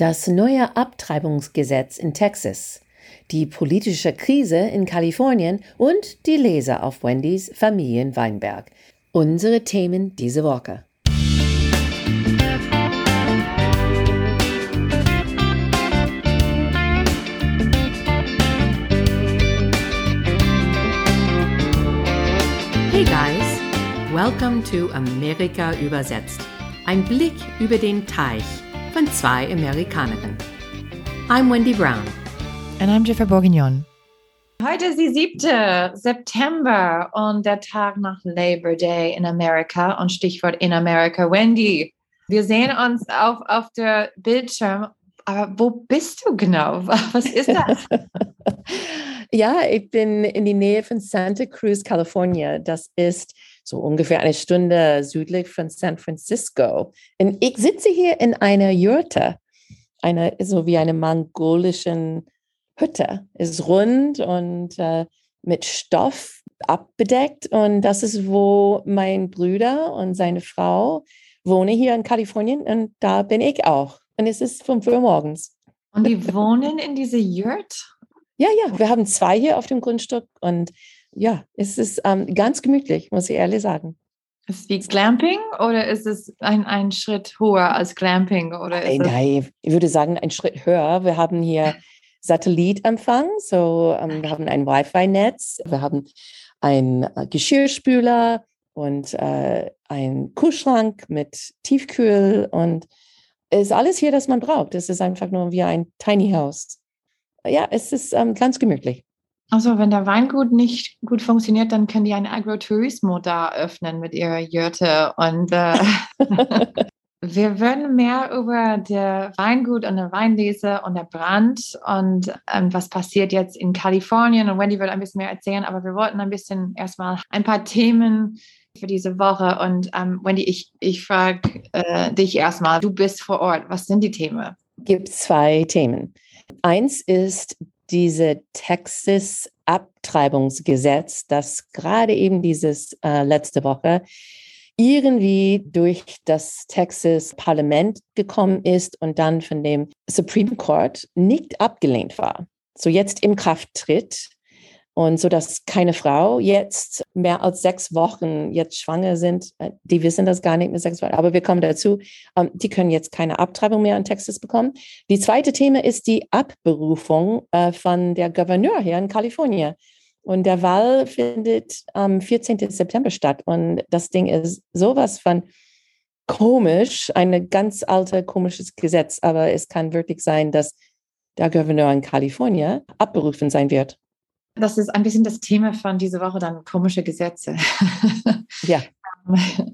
Das neue Abtreibungsgesetz in Texas, die politische Krise in Kalifornien und die Leser auf Wendys Familienweinberg. Unsere Themen diese Woche. Hey guys, welcome to Amerika übersetzt. Ein Blick über den Teich von zwei Amerikanerinnen. I'm Wendy Brown. And I'm Jennifer Bourguignon. Heute ist die 7. September und der Tag nach Labor Day in Amerika und Stichwort in Amerika. Wendy, wir sehen uns auf, auf der Bildschirm, aber wo bist du genau? Was ist das? ja, ich bin in die Nähe von Santa Cruz, Kalifornien. Das ist so ungefähr eine Stunde südlich von San Francisco. Und ich sitze hier in einer Jurte, eine, so wie eine mongolischen Hütte. Ist rund und äh, mit Stoff abbedeckt. Und das ist, wo mein Bruder und seine Frau wohnen hier in Kalifornien. Und da bin ich auch. Und es ist 5 Uhr morgens. Und die wohnen in dieser Jurt? Ja, ja, wir haben zwei hier auf dem Grundstück und ja, es ist ähm, ganz gemütlich, muss ich ehrlich sagen. Ist es wie Glamping oder ist es ein, ein Schritt höher als Glamping? Oder nein, nein, ich würde sagen, ein Schritt höher. Wir haben hier Satellitempfang, so ähm, wir haben ein Wi-Fi-Netz, wir haben einen äh, Geschirrspüler und äh, einen Kühlschrank mit Tiefkühl und es ist alles hier, das man braucht. Es ist einfach nur wie ein Tiny House. Ja, es ist ähm, ganz gemütlich. Also wenn der Weingut nicht gut funktioniert, dann können die ein Agrotourismo da öffnen mit ihrer Jürte. Und äh, wir würden mehr über der Weingut und der Weinlese und der Brand und ähm, was passiert jetzt in Kalifornien. Und Wendy wird ein bisschen mehr erzählen, aber wir wollten ein bisschen erstmal ein paar Themen für diese Woche. Und ähm, Wendy, ich, ich frage äh, dich erstmal, du bist vor Ort. Was sind die Themen? Gibt zwei Themen. Eins ist diese Texas-Abtreibungsgesetz, das gerade eben dieses äh, letzte Woche irgendwie durch das Texas-Parlament gekommen ist und dann von dem Supreme Court nicht abgelehnt war. So jetzt im Kraft tritt und so, dass keine Frau jetzt mehr als sechs Wochen jetzt schwanger sind, äh, die wissen das gar nicht mit sechs Wochen, aber wir kommen dazu, ähm, die können jetzt keine Abtreibung mehr in Texas bekommen. Die zweite Thema ist die Abberufung äh, von der Gouverneur hier in Kalifornien. Und der Wahl findet am 14. September statt. Und das Ding ist sowas von komisch, ein ganz altes, komisches Gesetz, aber es kann wirklich sein, dass der Gouverneur in Kalifornien abberufen sein wird das ist ein bisschen das Thema von dieser Woche, dann komische Gesetze. ja.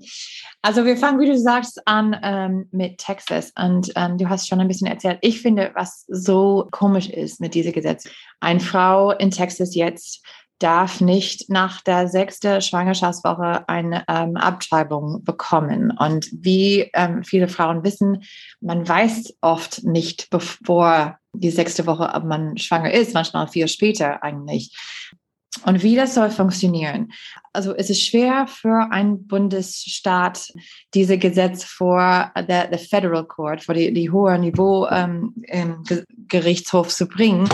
Also wir fangen, wie du sagst, an ähm, mit Texas und ähm, du hast schon ein bisschen erzählt. Ich finde, was so komisch ist mit diesem Gesetz. Eine Frau in Texas jetzt darf nicht nach der sechsten Schwangerschaftswoche eine ähm, Abtreibung bekommen. Und wie ähm, viele Frauen wissen, man weiß oft nicht, bevor die sechste Woche, ob man schwanger ist, manchmal vier später eigentlich. Und wie das soll funktionieren. Also es ist schwer für einen Bundesstaat, diese Gesetze vor der, der Federal Court, vor die, die hohe Niveau ähm, Gerichtshof zu bringen,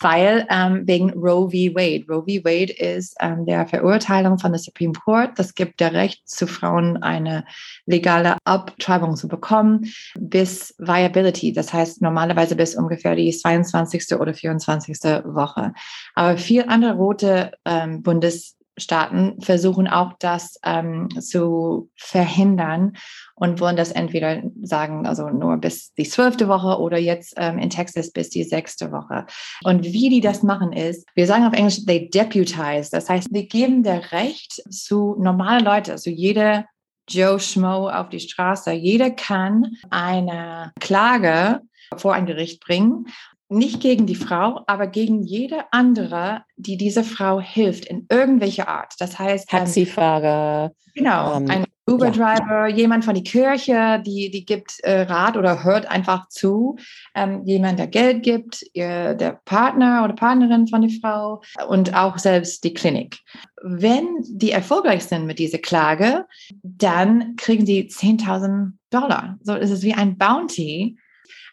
weil ähm, wegen Roe v. Wade. Roe v. Wade ist ähm, der Verurteilung von der Supreme Court. Das gibt der Recht zu Frauen, eine legale Abtreibung zu bekommen bis Viability. Das heißt normalerweise bis ungefähr die 22. oder 24. Woche. Aber vier andere rote ähm, Bundes Staaten versuchen auch das ähm, zu verhindern und wollen das entweder sagen, also nur bis die zwölfte Woche oder jetzt ähm, in Texas bis die sechste Woche. Und wie die das machen ist, wir sagen auf Englisch, they deputize. Das heißt, die geben der Recht zu normalen Leuten, also jeder Joe Schmo auf die Straße, jeder kann eine Klage vor ein Gericht bringen nicht gegen die Frau, aber gegen jede andere, die dieser Frau hilft in irgendwelcher Art. Das heißt ähm, Taxifahrer. Genau, ähm, ein Uber-Driver, ja. jemand von der Kirche, die, die gibt äh, Rat oder hört einfach zu, ähm, jemand, der Geld gibt, ihr, der Partner oder Partnerin von der Frau und auch selbst die Klinik. Wenn die erfolgreich sind mit dieser Klage, dann kriegen die 10.000 Dollar. So ist es wie ein Bounty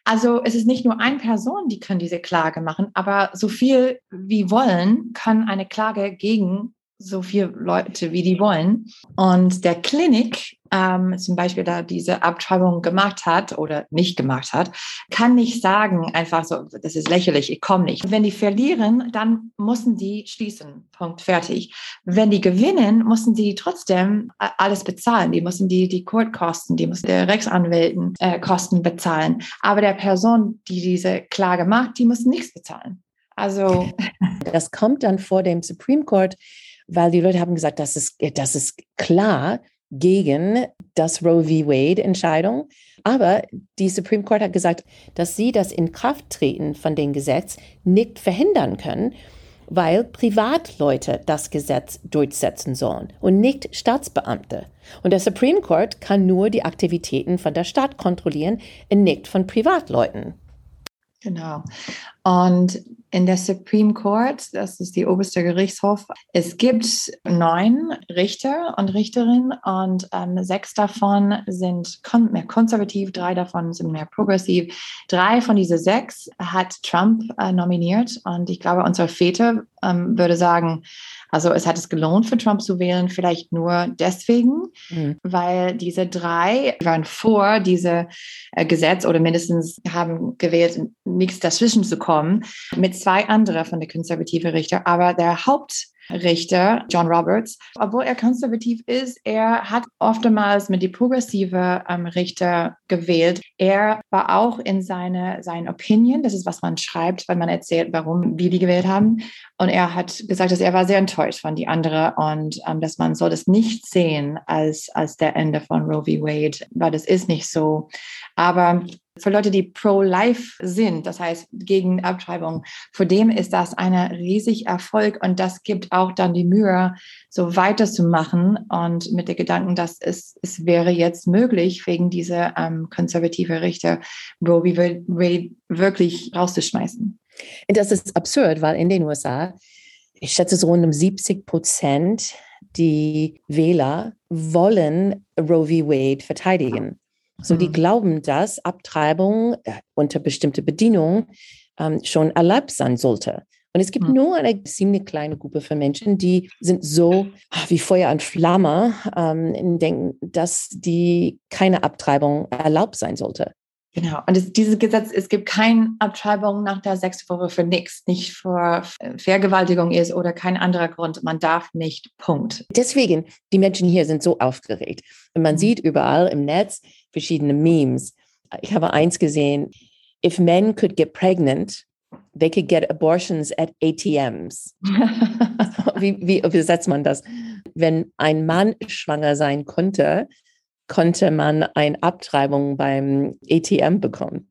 Also es ist nicht nur eine Person, die kann diese Klage machen, aber so viel wie wollen, kann eine Klage gegen so viele Leute, wie die wollen. Und der Klinik, ähm, zum Beispiel, da diese Abtreibung gemacht hat oder nicht gemacht hat, kann nicht sagen, einfach so, das ist lächerlich, ich komme nicht. Wenn die verlieren, dann müssen die schließen. Punkt, fertig. Wenn die gewinnen, müssen die trotzdem äh, alles bezahlen. Die müssen die, die Courtkosten, die müssen die Rechtsanwälten äh, Kosten bezahlen. Aber der Person, die diese Klage macht, die muss nichts bezahlen. Also. Das kommt dann vor dem Supreme Court weil die Leute haben gesagt, das ist, das ist klar gegen das Roe v. Wade-Entscheidung. Aber die Supreme Court hat gesagt, dass sie das Inkrafttreten von dem Gesetz nicht verhindern können, weil Privatleute das Gesetz durchsetzen sollen und nicht Staatsbeamte. Und der Supreme Court kann nur die Aktivitäten von der Stadt kontrollieren und nicht von Privatleuten. Genau. Und in der Supreme Court, das ist die oberste Gerichtshof, es gibt neun Richter und Richterinnen und ähm, sechs davon sind kon mehr konservativ, drei davon sind mehr progressiv. Drei von diesen sechs hat Trump äh, nominiert und ich glaube, unsere Väter ähm, würde sagen, also es hat es gelohnt für Trump zu wählen, vielleicht nur deswegen, mhm. weil diese drei waren vor diese äh, Gesetz oder mindestens haben gewählt, nichts dazwischen zu kommen, mit zwei anderen von den konservativen Richter. Aber der Haupt Richter, John Roberts. Obwohl er konservativ ist, er hat oftmals mit die progressive ähm, Richter gewählt. Er war auch in seine, seine Opinion, das ist, was man schreibt, wenn man erzählt, warum wir die gewählt haben. Und er hat gesagt, dass er war sehr enttäuscht von die andere und ähm, dass man soll das nicht sehen als, als der Ende von Roe v. Wade, weil das ist nicht so. Aber für Leute, die pro-life sind, das heißt gegen Abtreibung, für dem ist das ein riesig Erfolg und das gibt auch dann die Mühe, so weiterzumachen und mit der Gedanken, dass es, es wäre jetzt möglich, wegen dieser ähm, konservative Richter Roe v. Wade wirklich rauszuschmeißen. Das ist absurd, weil in den USA, ich schätze so rund um 70 Prozent die Wähler wollen Roe v. Wade verteidigen. So, die mhm. glauben, dass Abtreibung äh, unter bestimmte Bedingungen ähm, schon erlaubt sein sollte. Und es gibt mhm. nur eine ziemlich kleine Gruppe von Menschen, die sind so wie Feuer und Flamme ähm, denken, dass die keine Abtreibung erlaubt sein sollte. Genau. Und es, dieses Gesetz, es gibt keine Abtreibung nach der sechsten Woche für nichts, nicht für Vergewaltigung ist oder kein anderer Grund. Man darf nicht. Punkt. Deswegen, die Menschen hier sind so aufgeregt. Und man mhm. sieht überall im Netz verschiedene Memes. Ich habe eins gesehen. If men could get pregnant, they could get abortions at ATMs. wie, wie übersetzt man das? Wenn ein Mann schwanger sein konnte, konnte man eine Abtreibung beim ATM bekommen.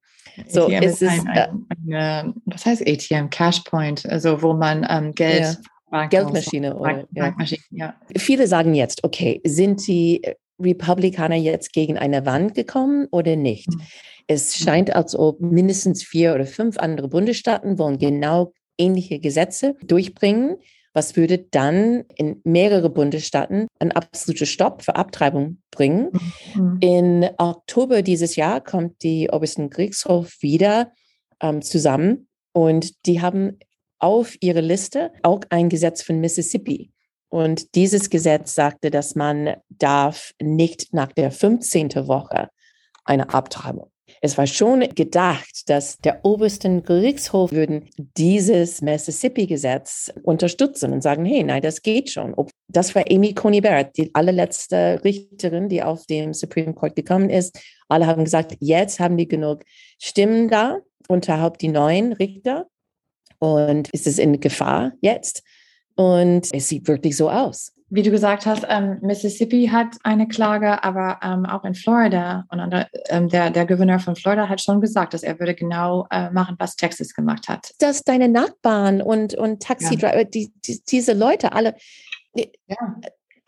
So ATM ist es. Ein, ein, eine, was heißt ATM? Cashpoint, also wo man ähm, Geld. Ja. Geldmaschine. Oder, Bankmaschine, ja. ja. Viele sagen jetzt, okay, sind die Republikaner jetzt gegen eine Wand gekommen oder nicht? Mhm. Es scheint, als ob mindestens vier oder fünf andere Bundesstaaten wollen genau ähnliche Gesetze durchbringen was würde dann in mehrere Bundesstaaten einen absoluten Stopp für Abtreibung bringen. Mhm. In Oktober dieses Jahr kommt die obersten Kriegshof wieder ähm, zusammen und die haben auf ihrer Liste auch ein Gesetz von Mississippi. Und dieses Gesetz sagte, dass man darf nicht nach der 15. Woche eine Abtreibung es war schon gedacht, dass der obersten Gerichtshof würden dieses Mississippi-Gesetz unterstützen und sagen, hey, nein, das geht schon. Das war Amy Coney Barrett, die allerletzte Richterin, die auf dem Supreme Court gekommen ist. Alle haben gesagt, jetzt haben die genug Stimmen da, unterhalb die neuen Richter. Und ist es in Gefahr jetzt? Und es sieht wirklich so aus wie du gesagt hast, ähm, Mississippi hat eine Klage, aber ähm, auch in Florida und andere, ähm, der, der Gouverneur von Florida hat schon gesagt, dass er würde genau äh, machen, was Texas gemacht hat. Dass deine Nachbarn und, und Taxidriver, ja. die, die, diese Leute alle. Ja.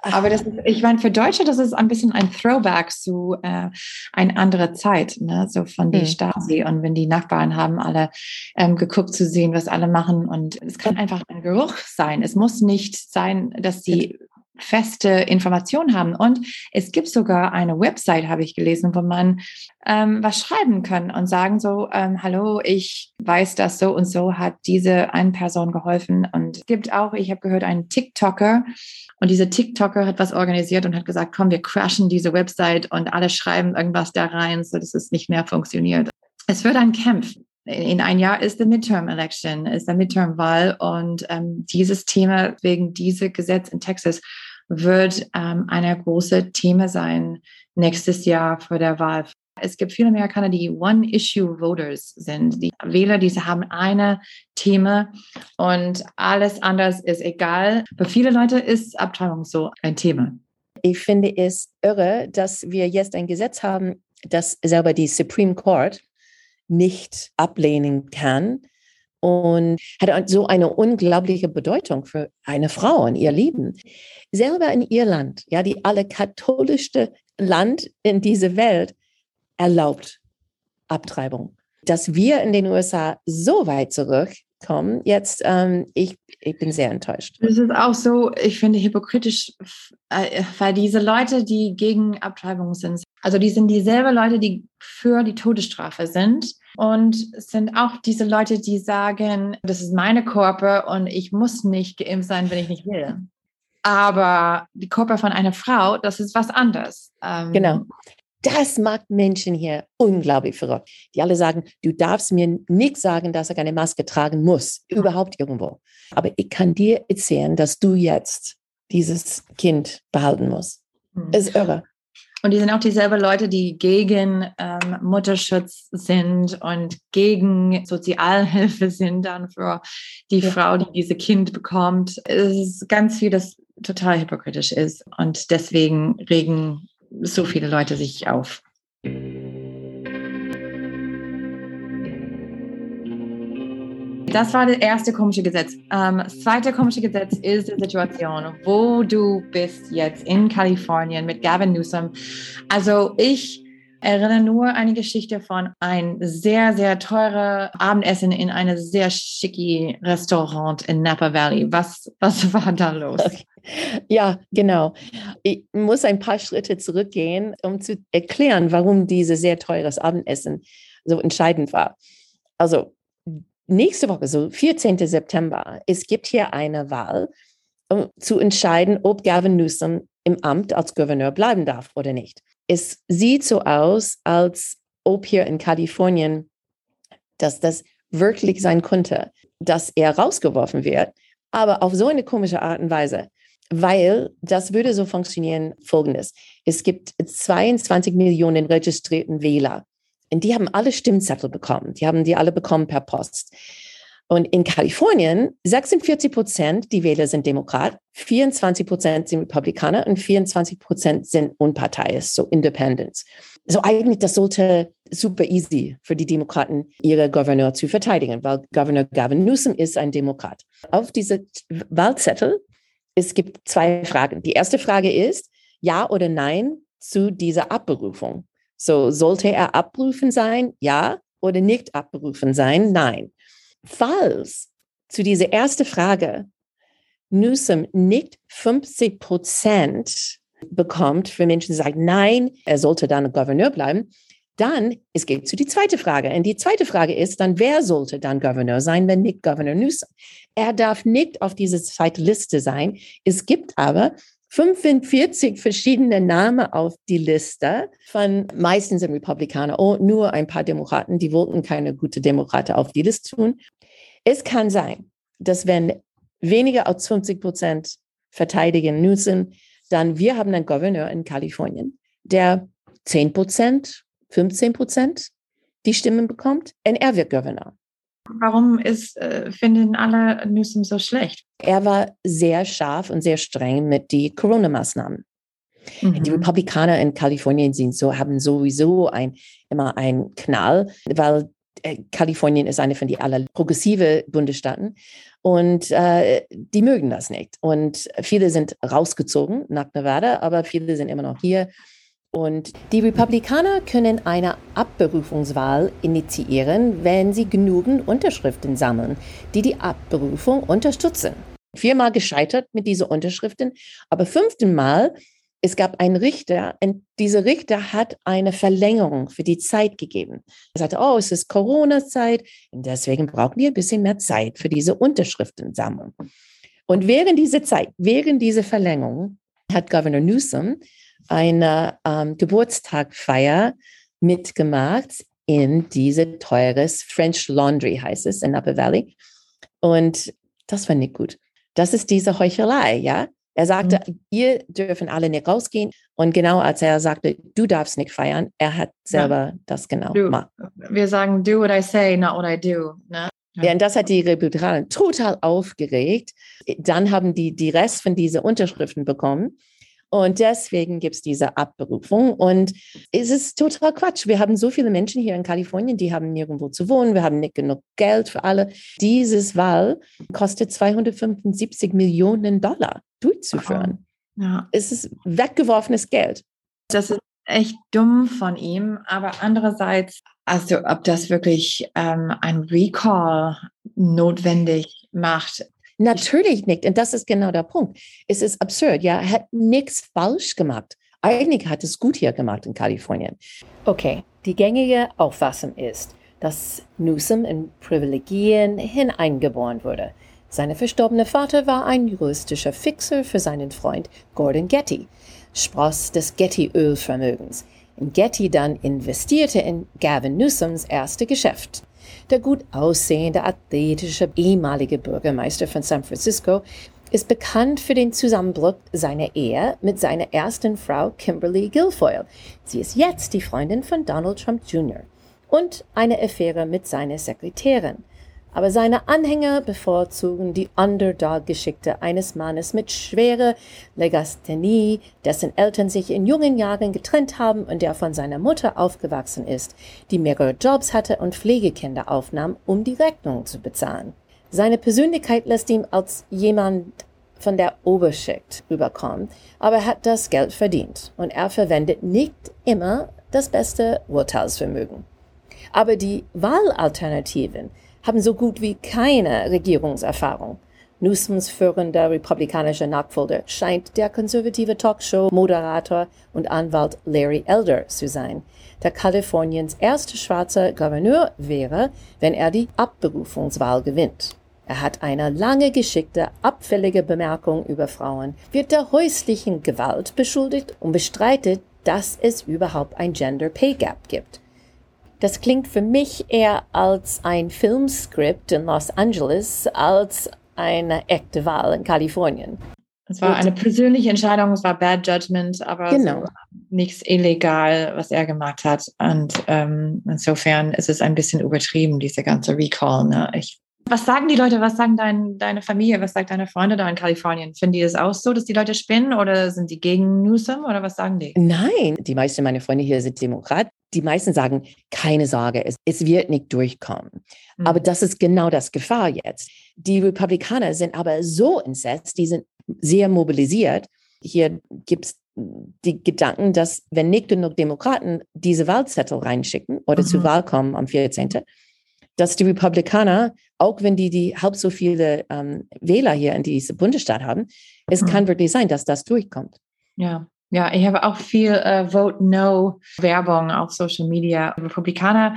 Aber das ist, ich meine, für Deutsche, das ist ein bisschen ein Throwback zu äh, eine andere Zeit, ne? so von die hm. Stasi. Und wenn die Nachbarn haben alle ähm, geguckt zu sehen, was alle machen. Und es kann einfach ein Geruch sein. Es muss nicht sein, dass sie feste Informationen haben. Und es gibt sogar eine Website, habe ich gelesen, wo man ähm, was schreiben kann und sagen so, ähm, hallo, ich weiß, dass so und so hat diese eine Person geholfen. Und es gibt auch, ich habe gehört, einen TikToker. Und diese TikToker hat was organisiert und hat gesagt, komm, wir crashen diese Website und alle schreiben irgendwas da rein, so dass es nicht mehr funktioniert. Es wird ein Kampf in ein Jahr ist der Midterm Election, ist der Midterm-Wahl und ähm, dieses Thema wegen dieses Gesetz in Texas wird ähm, eine große Thema sein nächstes Jahr vor der Wahl. Es gibt viele Amerikaner, die One-Issue-Voters sind. Die Wähler, die haben eine Thema und alles anders ist egal. Für viele Leute ist Abtreibung so ein Thema. Ich finde es irre, dass wir jetzt ein Gesetz haben, das selber die Supreme Court nicht ablehnen kann und hat so eine unglaubliche Bedeutung für eine Frau in ihr Leben. Selber in Irland, ja, die allerkatholischste Land in dieser Welt, erlaubt Abtreibung. Dass wir in den USA so weit zurückkommen, jetzt, ähm, ich, ich bin sehr enttäuscht. Das ist auch so, ich finde, hypokritisch, äh, weil diese Leute, die gegen Abtreibung sind, also die sind dieselben Leute, die für die Todesstrafe sind. Und sind auch diese Leute, die sagen, das ist meine Körper und ich muss nicht geimpft sein, wenn ich nicht will. Aber die Körper von einer Frau, das ist was anderes. Ähm, genau. Das macht Menschen hier unglaublich verrückt. Die alle sagen, du darfst mir nicht sagen, dass er eine Maske tragen muss, überhaupt irgendwo. Aber ich kann dir erzählen, dass du jetzt dieses Kind behalten musst. Hm. Ist irre. Und die sind auch dieselben Leute, die gegen ähm, Mutterschutz sind und gegen Sozialhilfe sind dann für die ja. Frau, die dieses Kind bekommt. Es ist ganz viel, das total hypokritisch ist. Und deswegen regen so viele Leute sich auf. Das war das erste komische Gesetz. Ähm, das zweite komische Gesetz ist die Situation, wo du bist jetzt in Kalifornien mit Gavin Newsom. Also ich erinnere nur eine Geschichte von ein sehr, sehr teure Abendessen in einem sehr schicki Restaurant in Napa Valley. Was, was war da los? Okay. Ja, genau. Ich muss ein paar Schritte zurückgehen, um zu erklären, warum dieses sehr teures Abendessen so entscheidend war. Also nächste Woche, so 14. September, es gibt hier eine Wahl, um zu entscheiden, ob Gavin Newsom im Amt als Gouverneur bleiben darf oder nicht. Es sieht so aus, als ob hier in Kalifornien, dass das wirklich sein könnte, dass er rausgeworfen wird, aber auf so eine komische Art und Weise, weil das würde so funktionieren, folgendes. Es gibt 22 Millionen registrierten Wähler und die haben alle Stimmzettel bekommen. Die haben die alle bekommen per Post. Und in Kalifornien 46 Prozent die Wähler sind Demokrat, 24 Prozent sind Republikaner und 24 Prozent sind Unparteiisch, so Independents. So eigentlich, das sollte super easy für die Demokraten, ihre Gouverneur zu verteidigen, weil Gouverneur Gavin Newsom ist ein Demokrat. Auf diese Wahlzettel, es gibt zwei Fragen. Die erste Frage ist, ja oder nein zu dieser Abberufung. So, sollte er abberufen sein? Ja. Oder nicht abberufen sein? Nein. Falls zu dieser ersten Frage Newsom nicht 50 Prozent bekommt für Menschen, die sagen, nein, er sollte dann Gouverneur bleiben, dann, es geht zu die zweite Frage. Und die zweite Frage ist dann, wer sollte dann Gouverneur sein, wenn nicht Gouverneur Newsom? Er darf nicht auf dieser zweiten Liste sein. Es gibt aber 45 verschiedene Namen auf die Liste von meistens Republikaner und nur ein paar Demokraten, die wollten keine gute Demokraten auf die Liste tun. Es kann sein, dass wenn weniger als 50 Prozent verteidigen Newsom, dann wir haben einen Gouverneur in Kalifornien, der 10 Prozent, 15 Prozent die Stimmen bekommt und er wird Gouverneur. Warum ist, äh, finden alle Newsom so schlecht? Er war sehr scharf und sehr streng mit den Corona-Maßnahmen. Mhm. Die Republikaner in Kalifornien sind so, haben sowieso ein, immer einen Knall, weil äh, Kalifornien ist eine von den aller progressive Bundesstaaten und äh, die mögen das nicht. Und viele sind rausgezogen nach Nevada, aber viele sind immer noch hier und die Republikaner können eine Abberufungswahl initiieren, wenn sie genügend Unterschriften sammeln, die die Abberufung unterstützen. viermal gescheitert mit diesen Unterschriften, aber fünften Mal, es gab einen Richter und dieser Richter hat eine Verlängerung für die Zeit gegeben. Er sagte, oh, es ist Corona-Zeit und deswegen brauchen wir ein bisschen mehr Zeit für diese Unterschriftensammlung. Und während dieser Zeit, während dieser Verlängerung, hat Governor Newsom eine ähm, Geburtstagfeier mitgemacht in diese teures French Laundry, heißt es, in Upper Valley. Und das war nicht gut. Das ist diese Heuchelei, ja. Er sagte, mhm. ihr dürfen alle nicht rausgehen. Und genau als er sagte, du darfst nicht feiern, er hat selber ja. das genau gemacht. Wir sagen, do what I say, not what I do. Ne? Ja, und das hat die Republikaner total aufgeregt. Dann haben die die Rest von diesen Unterschriften bekommen. Und deswegen gibt es diese Abberufung. Und es ist total Quatsch. Wir haben so viele Menschen hier in Kalifornien, die haben nirgendwo zu wohnen. Wir haben nicht genug Geld für alle. Dieses Wahl kostet 275 Millionen Dollar durchzuführen. Ja. Es ist weggeworfenes Geld. Das ist echt dumm von ihm. Aber andererseits, also ob das wirklich ähm, ein Recall notwendig macht, Natürlich nicht. Und das ist genau der Punkt. Es ist absurd. Ja, er hat nichts falsch gemacht. Eigentlich hat es gut hier gemacht in Kalifornien. Okay, die gängige Auffassung ist, dass Newsom in Privilegien hineingeboren wurde. Sein verstorbene Vater war ein juristischer Fixer für seinen Freund Gordon Getty, Spross des Getty-Ölvermögens. Getty dann investierte in Gavin Newsoms erste Geschäft. Der gut aussehende, athletische ehemalige Bürgermeister von San Francisco ist bekannt für den Zusammenbruch seiner Ehe mit seiner ersten Frau Kimberly Guilfoyle. Sie ist jetzt die Freundin von Donald Trump Jr. und eine Affäre mit seiner Sekretärin aber seine Anhänger bevorzugen die Underdog-Geschichte eines Mannes mit schwerer Legasthenie, dessen Eltern sich in jungen Jahren getrennt haben und der von seiner Mutter aufgewachsen ist, die mehrere Jobs hatte und Pflegekinder aufnahm, um die Rechnung zu bezahlen. Seine Persönlichkeit lässt ihm als jemand von der Oberschicht rüberkommen, aber er hat das Geld verdient und er verwendet nicht immer das beste Urteilsvermögen. Aber die Wahlalternativen haben so gut wie keine Regierungserfahrung. Newsoms führender republikanischer Nachfolger scheint der konservative Talkshow-Moderator und Anwalt Larry Elder zu sein, der Kaliforniens erste schwarze Gouverneur wäre, wenn er die Abberufungswahl gewinnt. Er hat eine lange geschickte, abfällige Bemerkung über Frauen, wird der häuslichen Gewalt beschuldigt und bestreitet, dass es überhaupt ein Gender Pay Gap gibt. Das klingt für mich eher als ein Filmskript in Los Angeles als eine echte Wahl in Kalifornien. Es war eine persönliche Entscheidung, es war Bad Judgment, aber genau. nichts illegal, was er gemacht hat. Und ähm, insofern ist es ein bisschen übertrieben, diese ganze Recall. Ne? Ich was sagen die Leute, was sagen dein, deine Familie, was sagt deine Freunde da in Kalifornien? Finden die es auch so, dass die Leute spinnen oder sind die gegen Newsom oder was sagen die? Nein, die meisten meiner Freunde hier sind Demokrat. Die meisten sagen, keine Sorge, es, es wird nicht durchkommen. Mhm. Aber das ist genau das Gefahr jetzt. Die Republikaner sind aber so entsetzt, die sind sehr mobilisiert. Hier gibt es die Gedanken, dass wenn nicht genug Demokraten diese Wahlzettel reinschicken oder mhm. zur Wahl kommen am 14., dass die Republikaner, auch wenn die, die halb so viele ähm, Wähler hier in diesem Bundesstaat haben, es mhm. kann wirklich sein, dass das durchkommt. Ja. Ja, ich habe auch viel äh, Vote No Werbung auf Social Media. Republikaner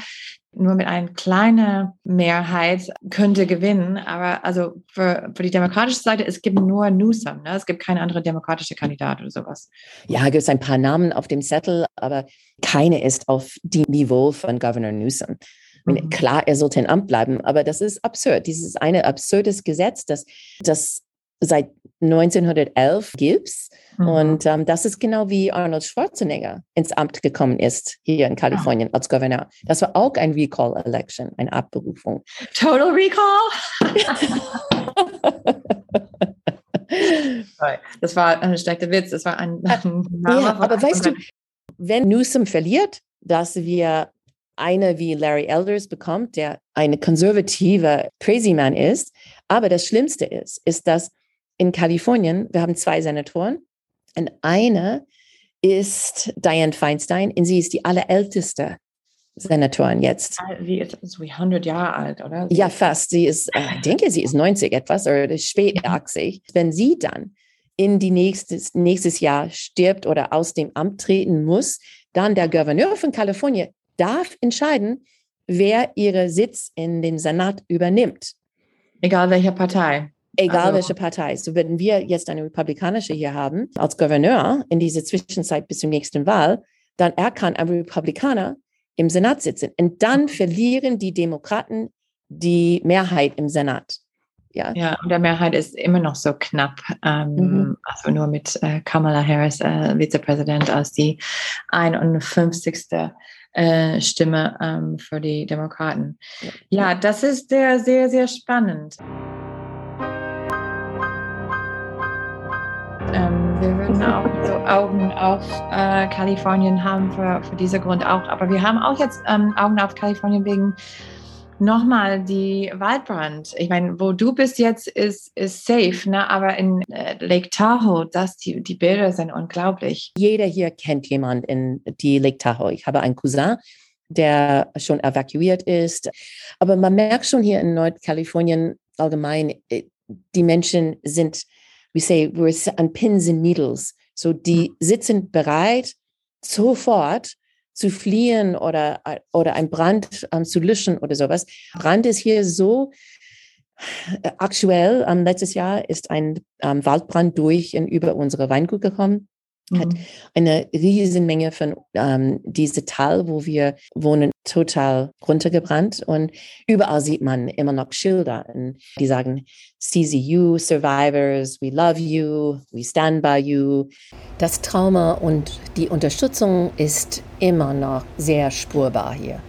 nur mit einer kleinen Mehrheit könnte gewinnen. Aber also für, für die demokratische Seite, es gibt nur Newsom. Ne? Es gibt keine andere demokratische Kandidat oder sowas. Ja, es gibt ein paar Namen auf dem Zettel, aber keine ist auf dem Niveau von Governor Newsom. Mhm. Klar, er sollte im Amt bleiben, aber das ist absurd. Dieses eine absurdes Gesetz, das, das seit 1911 gibt. Mhm. Und ähm, das ist genau wie Arnold Schwarzenegger ins Amt gekommen ist hier in Kalifornien ja. als Gouverneur. Das war auch ein Recall-Election, eine Abberufung. Total Recall? das war ein schlechter Witz. Das war ein, ein Ja, aber weißt du, wenn Newsom verliert, dass wir eine wie Larry Elders bekommt, der eine konservative Crazy Man ist. Aber das Schlimmste ist, ist, dass in Kalifornien, wir haben zwei Senatoren und eine ist Dianne Feinstein und sie ist die allerälteste Senatoren jetzt. Wie ist so wie 100 Jahre alt, oder? Ja, fast. Sie ist, äh, ich denke, sie ist 90 etwas oder spät 80. Wenn sie dann in die nächstes, nächstes Jahr stirbt oder aus dem Amt treten muss, dann der Gouverneur von Kalifornien darf entscheiden, wer ihre Sitz in den Senat übernimmt. Egal welcher Partei. Egal Also- welche Partei. So wenn wir jetzt eine republikanische hier haben als Gouverneur in dieser Zwischenzeit bis zur nächsten Wahl, dann er kann ein Republikaner im Senat sitzen. Und dann verlieren die Demokraten die Mehrheit im Senat. Ja, Ja, und der Mehrheit ist immer noch so knapp. Ähm, Mhm. Also nur mit äh, Kamala Harris, äh, Vizepräsident, als die 51. Äh, Stimme ähm, für die Demokraten. Ja, das ist sehr, sehr, sehr spannend. Ähm, wir würden auch so Augen auf äh, Kalifornien haben für, für diesen Grund auch. Aber wir haben auch jetzt ähm, Augen auf Kalifornien wegen nochmal die Waldbrand. Ich meine, wo du bist jetzt, ist, ist safe, ne? aber in äh, Lake Tahoe, das, die, die Bilder sind unglaublich. jeder hier kennt jemand in die Lake Tahoe. Ich habe einen Cousin, der schon evakuiert ist. Aber man merkt schon hier in Nordkalifornien allgemein, äh, die Menschen sind, we say, we're on pins and needles. So die sitzen bereit, sofort zu fliehen oder, oder ein Brand ähm, zu löschen oder sowas. Brand ist hier so äh, aktuell. Ähm, letztes Jahr ist ein ähm, Waldbrand durch und über unsere Weingut gekommen hat Mhm. eine riesen Menge von ähm, diese Tal, wo wir wohnen, total runtergebrannt und überall sieht man immer noch Schilder, die sagen CZU, Survivors, we love you, we stand by you. Das Trauma und die Unterstützung ist immer noch sehr spürbar hier.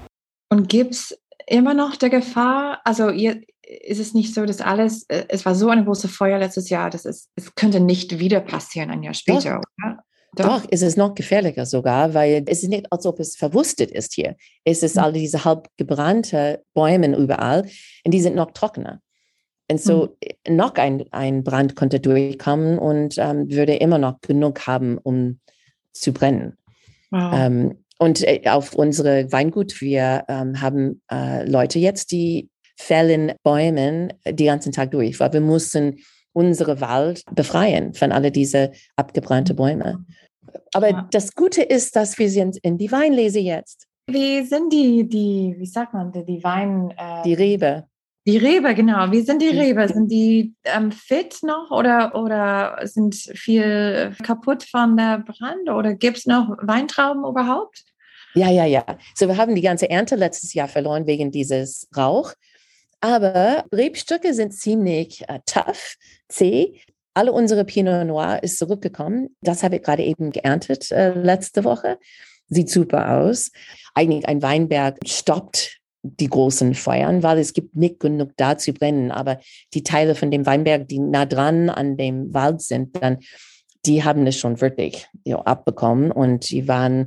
Und gibt es immer noch der Gefahr, also ihr, ist es nicht so, dass alles, äh, es war so eine große Feuer letztes Jahr, dass es, es könnte nicht wieder passieren ein Jahr später, oder? Doch, es ist noch gefährlicher sogar, weil es ist nicht, als ob es verwustet ist hier. Es ist Mhm. all diese halb gebrannte Bäume überall und die sind noch trockener. Und so noch ein, ein Brand konnte durchkommen und ähm, würde immer noch genug haben, um zu brennen. Wow. Ähm, und äh, auf unsere Weingut, wir ähm, haben äh, Leute jetzt, die fällen Bäumen den ganzen Tag durch, weil wir mussten unsere Wald befreien von alle diese abgebrannte Bäume. Aber Ja. das Gute ist, dass wir sind in die Weinlese jetzt, Wie sind die, die, wie sagt man, die, die Wein, äh, die Rebe. die Rebe, genau. Wie sind die. Rebe? Sind die ähm, fit noch oder, oder sind viel kaputt von der Brand? Oder gibt es noch Weintrauben überhaupt? Ja, ja, ja. So, wir haben die ganze Ernte letztes Jahr verloren wegen dieses Rauch. Aber Rebstücke sind ziemlich äh, tough, zäh. Alle unsere Pinot Noir ist zurückgekommen. Das habe ich gerade eben geerntet äh, letzte Woche. Sieht super aus. Eigentlich ein Weinberg stoppt die großen Feuern, weil es gibt nicht genug da zu brennen. Aber die Teile von dem Weinberg, die nah dran an dem Wald sind, dann die haben es schon wirklich ja, abbekommen und die waren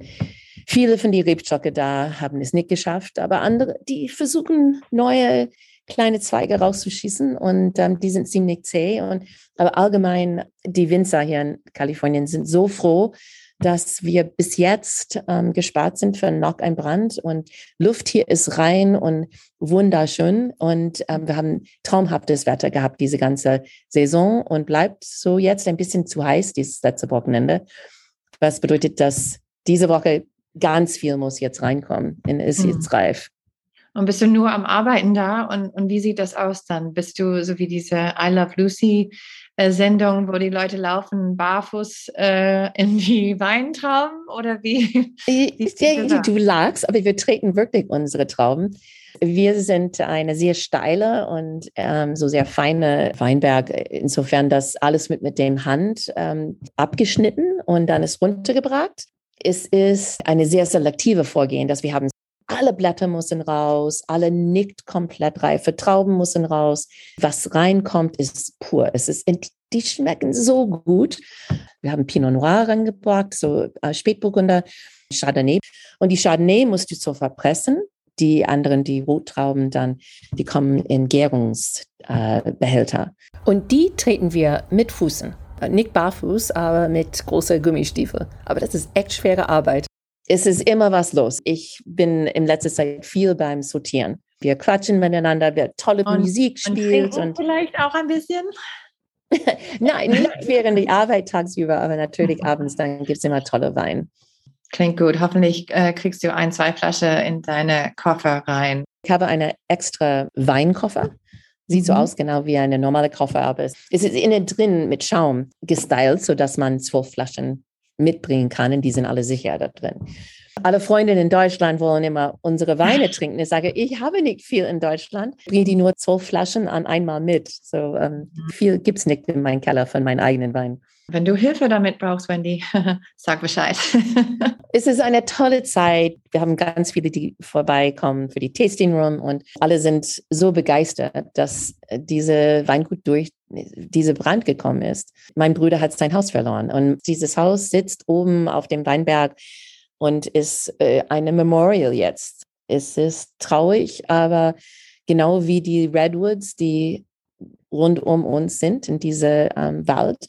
Viele von den Rebstöcke da haben es nicht geschafft, aber andere, die versuchen neue kleine Zweige rauszuschießen und ähm, die sind ziemlich zäh. Und, aber allgemein, die Winzer hier in Kalifornien sind so froh, dass wir bis jetzt ähm, gespart sind für noch ein Brand und Luft hier ist rein und wunderschön und ähm, wir haben traumhaftes Wetter gehabt diese ganze Saison und bleibt so jetzt ein bisschen zu heiß dieses letzte Wochenende. Was bedeutet, dass diese Woche ganz viel muss jetzt reinkommen und ist Mhm. jetzt reif. Und bist du nur am Arbeiten da? Und, und wie sieht das aus dann? Bist du so wie diese I Love Lucy äh, Sendung, wo die Leute laufen barfuß äh, in die Weintrauben? Oder wie? Das? du lagst, aber wir treten wirklich unsere Trauben. Wir sind eine sehr steile und ähm, so sehr feine Weinberg, insofern dass alles mit, mit dem Hand ähm, abgeschnitten und dann ist runtergebracht. Es ist eine sehr selektive Vorgehen, dass wir haben alle Blätter müssen raus, alle nicht komplett reife Trauben müssen raus. Was reinkommt, ist pur. Es ist, die schmecken so gut. Wir haben Pinot Noir rangebracht, so Spätburgunder, Chardonnay. Und die Chardonnay musst du so verpressen. Die anderen, die Rottrauben, dann, die kommen in Gärungsbehälter. Und die treten wir mit Füßen. Nicht barfuß, aber mit großer Gummistiefel. Aber das ist echt schwere Arbeit. Es ist immer was los. Ich bin in letzter Zeit viel beim Sortieren. Wir quatschen miteinander, wer tolle und, Musik spielt. Und, und vielleicht auch ein bisschen? Nein, nicht während der Arbeit tagsüber, aber natürlich abends, dann gibt es immer tolle Wein. Klingt gut. Hoffentlich äh, kriegst du ein, zwei Flaschen in deine Koffer rein. Ich habe einen extra Weinkoffer. Sieht so mhm. aus genau wie eine normale Koffer, aber es ist innen drin mit Schaum gestylt, sodass man zwölf Flaschen mitbringen kann und die sind alle sicher da drin. Alle Freundinnen in Deutschland wollen immer unsere Weine trinken. Ich sage, ich habe nicht viel in Deutschland. Ich bringe die nur zwölf Flaschen an einmal mit. So ähm, mhm. viel gibt es nicht in meinem Keller von meinen eigenen Weinen. Wenn du Hilfe damit brauchst, Wendy, sag Bescheid. es ist eine tolle Zeit. Wir haben ganz viele, die vorbeikommen für die Tasting Room und alle sind so begeistert, dass diese Weingut durch diese Brand gekommen ist. Mein Bruder hat sein Haus verloren und dieses Haus sitzt oben auf dem Weinberg und ist äh, eine Memorial jetzt. Es ist traurig, aber genau wie die Redwoods, die rund um uns sind in diesem ähm, Wald,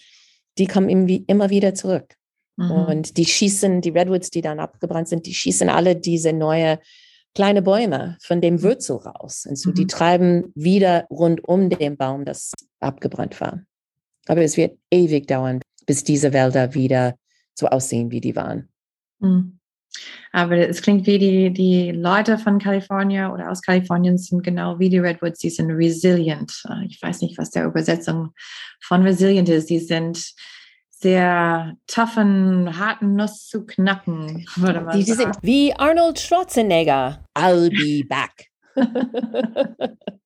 die kommen immer wieder zurück. Mhm. Und die schießen, die Redwoods, die dann abgebrannt sind, die schießen alle diese neue kleine Bäume von dem mhm. Wurzel raus. Und so mhm. die treiben wieder rund um den Baum, das abgebrannt war. Aber es wird ewig dauern, bis diese Wälder wieder so aussehen, wie die waren. Mhm. Aber es klingt wie die, die Leute von Kalifornien oder aus Kalifornien sind genau wie die Redwoods, die sind resilient. Äh, ich weiß nicht, was der Übersetzung von resilient ist. Die sind sehr toughen, harten Nuss zu knacken, würde man die, die sagen. Sind wie Arnold Schwarzenegger. I'll be back.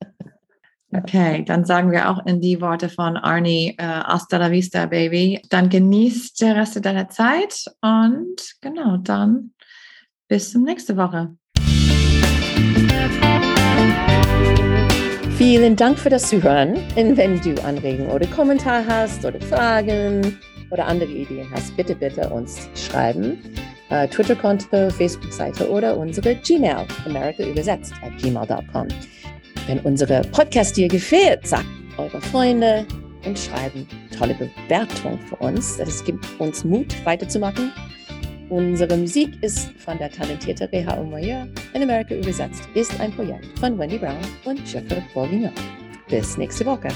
Okay, dann sagen wir auch in die Worte von Arnie, äh, hasta la vista, baby. Dann genießt der Rest deiner Zeit und genau, dann bis zum nächste Woche. Vielen Dank für das Zuhören. Und wenn du Anregungen oder Kommentare hast oder Fragen oder andere Ideen hast, bitte, bitte uns schreiben. Uh, Twitter-Konto, Facebook-Seite oder unsere Gmail, America übersetzt at gmail.com. Wenn unsere Podcast dir gefällt, sagt eure Freunde und schreiben tolle Bewertungen für uns. Das gibt uns Mut, weiterzumachen. Unsere Musik ist von der talentierten Reha Omoyer in Amerika übersetzt, ist ein Projekt von Wendy Brown und Jeffrey Bourguignon. Bis nächste Woche.